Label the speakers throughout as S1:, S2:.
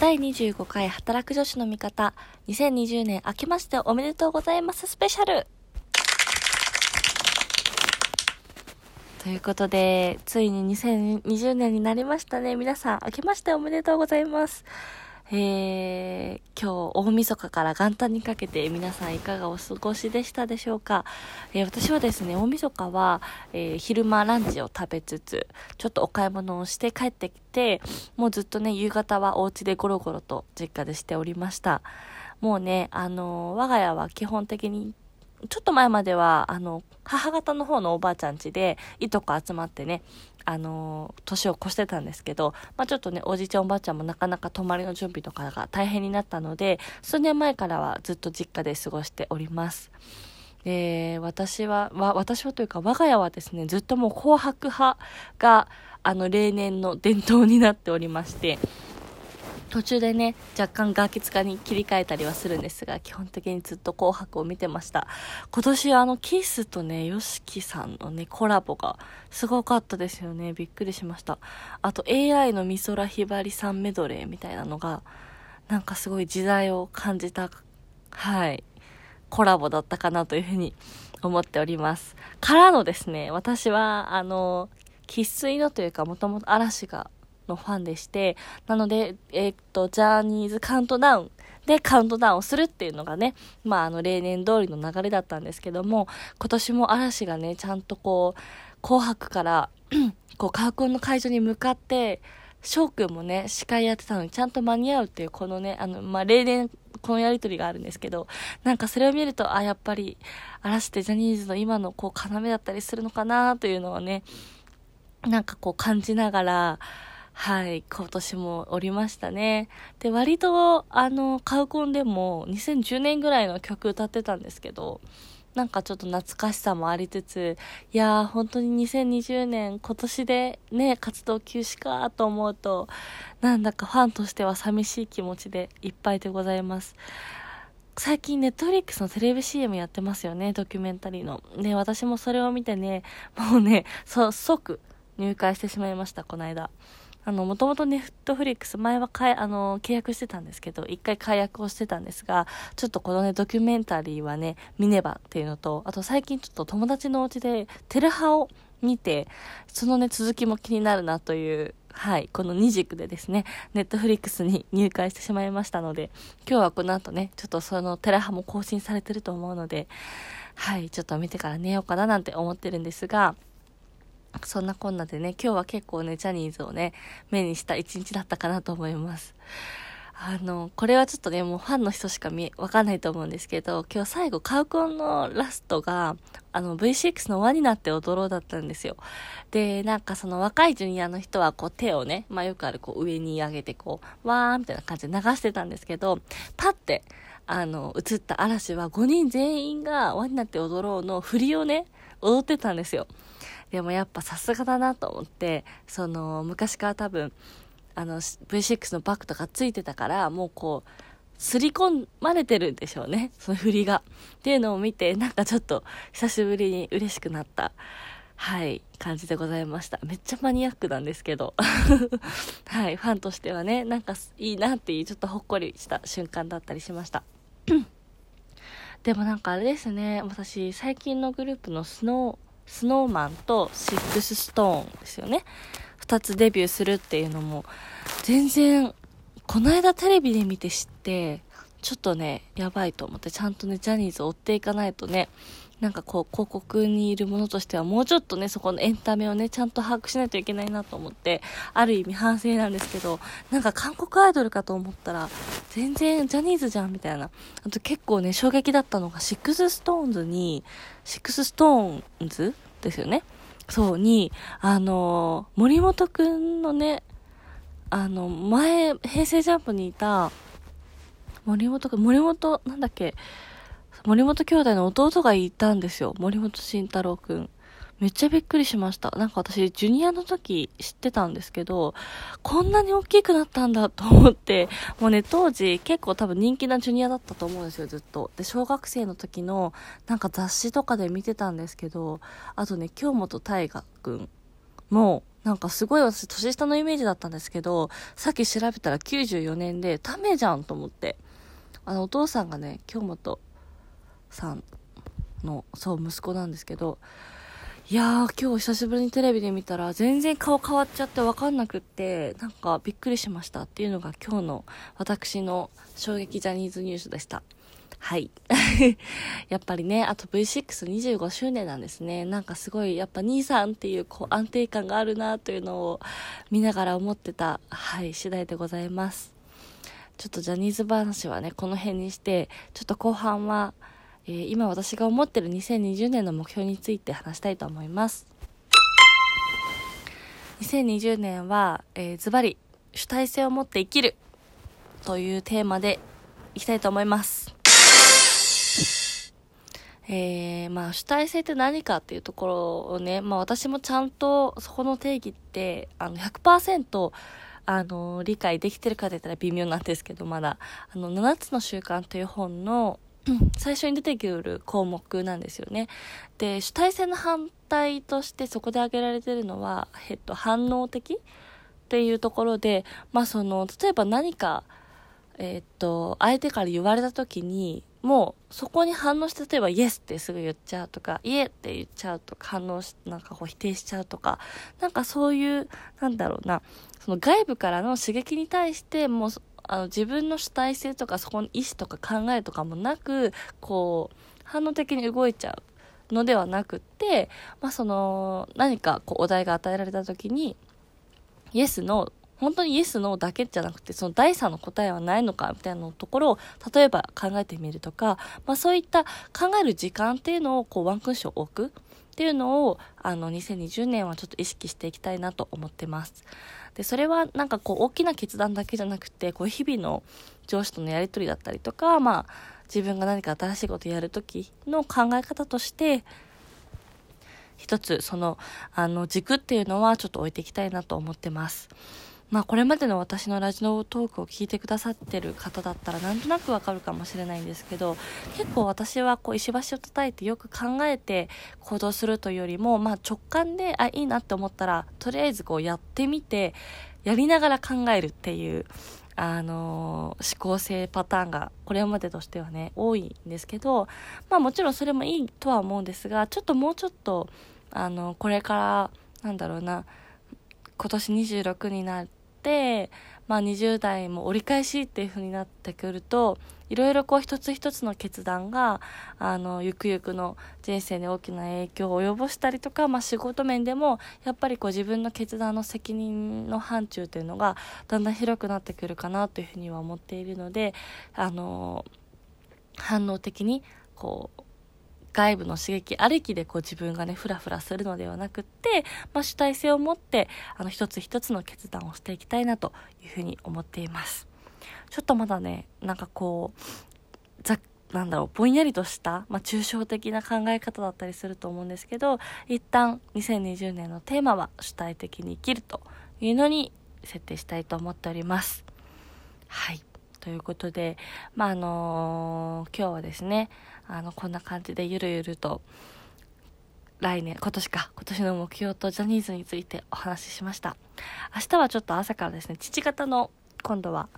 S1: 第25回働く女子の味方2020年明けましておめでとうございますスペシャルということで、ついに2020年になりましたね。皆さん、明けましておめでとうございます。えー、今日大晦日から元旦にかけて皆さんいかがお過ごしでしたでしょうか、えー、私はですね、大晦日は、えー、昼間ランチを食べつつ、ちょっとお買い物をして帰ってきて、もうずっとね、夕方はお家でゴロゴロと実家でしておりました。もうね、あの我が家は基本的にちょっと前までは、あの、母方の方のおばあちゃん家で、いとこ集まってね、あの、年を越してたんですけど、まあ、ちょっとね、おじいちゃんおばあちゃんもなかなか泊まりの準備とかが大変になったので、数年前からはずっと実家で過ごしております。え私は、わ、私はというか我が家はですね、ずっともう紅白派が、あの、例年の伝統になっておりまして、途中でね、若干ガキ使に切り替えたりはするんですが、基本的にずっと紅白を見てました。今年あの、キスとね、ヨシキさんのね、コラボがすごかったですよね。びっくりしました。あと AI の美空ひばりさんメドレーみたいなのが、なんかすごい時代を感じた、はい、コラボだったかなというふうに思っております。からのですね、私は、あの、生粋のというか、もともと嵐がのファンでして、なので、えー、っと、ジャーニーズカウントダウンでカウントダウンをするっていうのがね、まあ、あの、例年通りの流れだったんですけども、今年も嵐がね、ちゃんとこう、紅白からこう、カウ君の会場に向かって、翔くんもね、司会やってたのにちゃんと間に合うっていう、このね、あの、まあ、例年、このやりとりがあるんですけど、なんかそれを見ると、あ、やっぱり、嵐ってジャニーズの今のこう、要だったりするのかなというのはね、なんかこう感じながら、はい、今年もおりましたね。で、割と、あの、カウコンでも2010年ぐらいの曲歌ってたんですけど、なんかちょっと懐かしさもありつつ、いやー、本当に2020年、今年でね、活動休止かと思うと、なんだかファンとしては寂しい気持ちでいっぱいでございます。最近ネットフリックスのテレビ CM やってますよね、ドキュメンタリーの。ね、私もそれを見てね、もうね、そ、即入会してしまいました、この間。あの、もともとネットフリックス、前はかい、あの、契約してたんですけど、一回解約をしてたんですが、ちょっとこのね、ドキュメンタリーはね、見ねばっていうのと、あと最近ちょっと友達のお家で、テレハを見て、そのね、続きも気になるなという、はい、この二軸でですね、ネットフリックスに入会してしまいましたので、今日はこの後ね、ちょっとそのテレハも更新されてると思うので、はい、ちょっと見てから寝ようかななんて思ってるんですが、そんなこんなでね、今日は結構ね、ジャニーズをね、目にした一日だったかなと思います。あの、これはちょっとね、もうファンの人しか見、わかんないと思うんですけど、今日最後、カウコンのラストが、あの、V6 の輪になって踊ろうだったんですよ。で、なんかその若いジュニアの人は、こう手をね、まあよくあるこう上に上げてこう、わーみたいな感じで流してたんですけど、パって、あの、映った嵐は5人全員が輪になって踊ろうの振りをね、踊ってたんですよ。でもやっぱさすがだなと思って、その、昔から多分、あの、V6 のバッグとかついてたから、もうこう、すり込まれてるんでしょうね。その振りが。っていうのを見て、なんかちょっと、久しぶりに嬉しくなった、はい、感じでございました。めっちゃマニアックなんですけど。はい、ファンとしてはね、なんかいいなっていう、ちょっとほっこりした瞬間だったりしました。でもなんかあれですね、私、最近のグループのスノー、スノーマンとシックスストーンですよね。二つデビューするっていうのも、全然、この間テレビで見て知って、ちょっとね、やばいと思って、ちゃんとね、ジャニーズを追っていかないとね、なんかこう、広告にいるものとしては、もうちょっとね、そこのエンタメをね、ちゃんと把握しないといけないなと思って、ある意味反省なんですけど、なんか韓国アイドルかと思ったら、全然ジャニーズじゃん、みたいな。あと結構ね、衝撃だったのが、シックスストーンズに、シックスストーンズですよね。そう、に、あの、森本くんのね、あの、前、平成ジャンプにいた、森本くん、森本、なんだっけ、森本兄弟の弟がいたんですよ。森本慎太郎くん。めっちゃびっくりしました。なんか私、ジュニアの時知ってたんですけど、こんなに大きくなったんだと思って、もうね、当時結構多分人気なジュニアだったと思うんですよ、ずっと。で、小学生の時のなんか雑誌とかで見てたんですけど、あとね、京本大我くんも、なんかすごい私年下のイメージだったんですけど、さっき調べたら94年で、ためじゃんと思って。あの、お父さんがね、京本さんの、そう、息子なんですけど、いやー、今日久しぶりにテレビで見たら、全然顔変わっちゃってわかんなくって、なんかびっくりしましたっていうのが今日の私の衝撃ジャニーズニュースでした。はい。やっぱりね、あと V625 周年なんですね。なんかすごい、やっぱ兄さんっていうこう安定感があるなというのを見ながら思ってた、はい、次第でございます。ちょっとジャニーズ話はね、この辺にして、ちょっと後半は、えー、今私が思ってる2020年の目標について話したいと思います。2020年は、えー、ズバリ、主体性を持って生きるというテーマでいきたいと思います。えー、まあ主体性って何かっていうところをね、まあ私もちゃんとそこの定義って、あの100%あの、理解できてるかって言ったら微妙なんですけど、まだ、あの、7つの習慣という本の、最初に出てくる項目なんですよね。で、主体性の反対としてそこで挙げられてるのは、えっと、反応的っていうところで、まあその、例えば何か、えっと、相手から言われた時に、もうそこに反応して例えばイエスってすぐ言っちゃうとかイエって言っちゃうとか反応しなんかこう否定しちゃうとかなんかそういうなんだろうなその外部からの刺激に対してもうあの自分の主体性とかそこに意思とか考えとかもなくこう反応的に動いちゃうのではなくってまあその何かこうお題が与えられた時にイエスの本当にイエス、ノーだけじゃなくて、その第三の答えはないのか、みたいなところを、例えば考えてみるとか、まあそういった考える時間っていうのを、こう、ワンクッション置くっていうのを、あの、2020年はちょっと意識していきたいなと思ってます。で、それはなんかこう、大きな決断だけじゃなくて、こう、日々の上司とのやり取りだったりとか、まあ、自分が何か新しいことやるときの考え方として、一つ、その、あの、軸っていうのはちょっと置いていきたいなと思ってます。まあこれまでの私のラジオトークを聞いてくださってる方だったらなんとなくわかるかもしれないんですけど結構私はこう石橋を叩いてよく考えて行動するというよりもまあ直感であいいなって思ったらとりあえずこうやってみてやりながら考えるっていうあのー、思考性パターンがこれまでとしてはね多いんですけどまあもちろんそれもいいとは思うんですがちょっともうちょっとあのこれからなんだろうな今年26になっ、まあ、20代も折り返しっていう風になってくるといろいろこう一つ一つの決断があのゆくゆくの人生に大きな影響を及ぼしたりとか、まあ、仕事面でもやっぱりこう自分の決断の責任の範疇というのがだんだん広くなってくるかなというふうには思っているのであの反応的にこう外部の刺激ありきでこう自分がね、ふらふらするのではなくって、まあ、主体性を持って、あの、一つ一つの決断をしていきたいなというふうに思っています。ちょっとまだね、なんかこう、ざなんだろう、ぼんやりとした、まあ、抽象的な考え方だったりすると思うんですけど、一旦2020年のテーマは主体的に生きるというのに設定したいと思っております。はい。ということで、まあ、あのー、今日はですね、あの、こんな感じでゆるゆると、来年、今年か、今年の目標とジャニーズについてお話ししました。明日はちょっと朝からですね、父方の、今度は、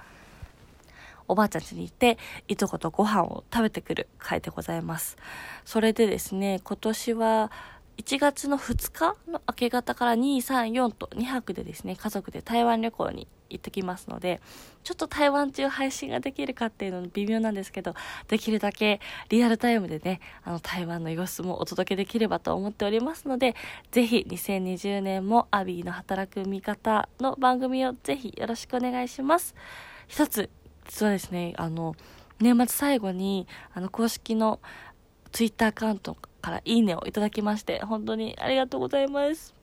S1: おばあちゃん家に行って、いとことご飯を食べてくる会でございます。それでですね、今年は、1月の2日の明け方から2、3、4と2泊でですね、家族で台湾旅行に行ってきますので、ちょっと台湾中配信ができるかっていうの微妙なんですけど、できるだけリアルタイムでね、あの台湾の様子もお届けできればと思っておりますので、ぜひ2020年もアビーの働く味方の番組をぜひよろしくお願いします。一つ、実はですね、あの、年末最後に、あの、公式のツイッターアカウントからいいねをいただきまして、本当にありがとうございます。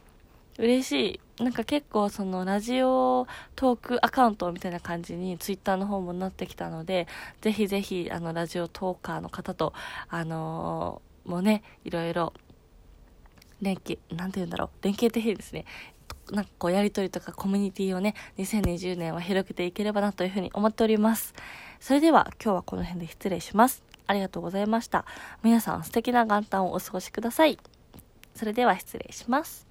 S1: 嬉しい。なんか結構そのラジオトークアカウントみたいな感じにツイッターの方もなってきたので、ぜひぜひあのラジオトーカーの方と、あのー、もうね、いろいろ連携、なんて言うんだろう、連携的ですね。なんかこうやりとりとかコミュニティをね、2020年は広げていければなというふうに思っております。それでは今日はこの辺で失礼します。ありがとうございました。皆さん素敵な元旦をお過ごしください。それでは失礼します。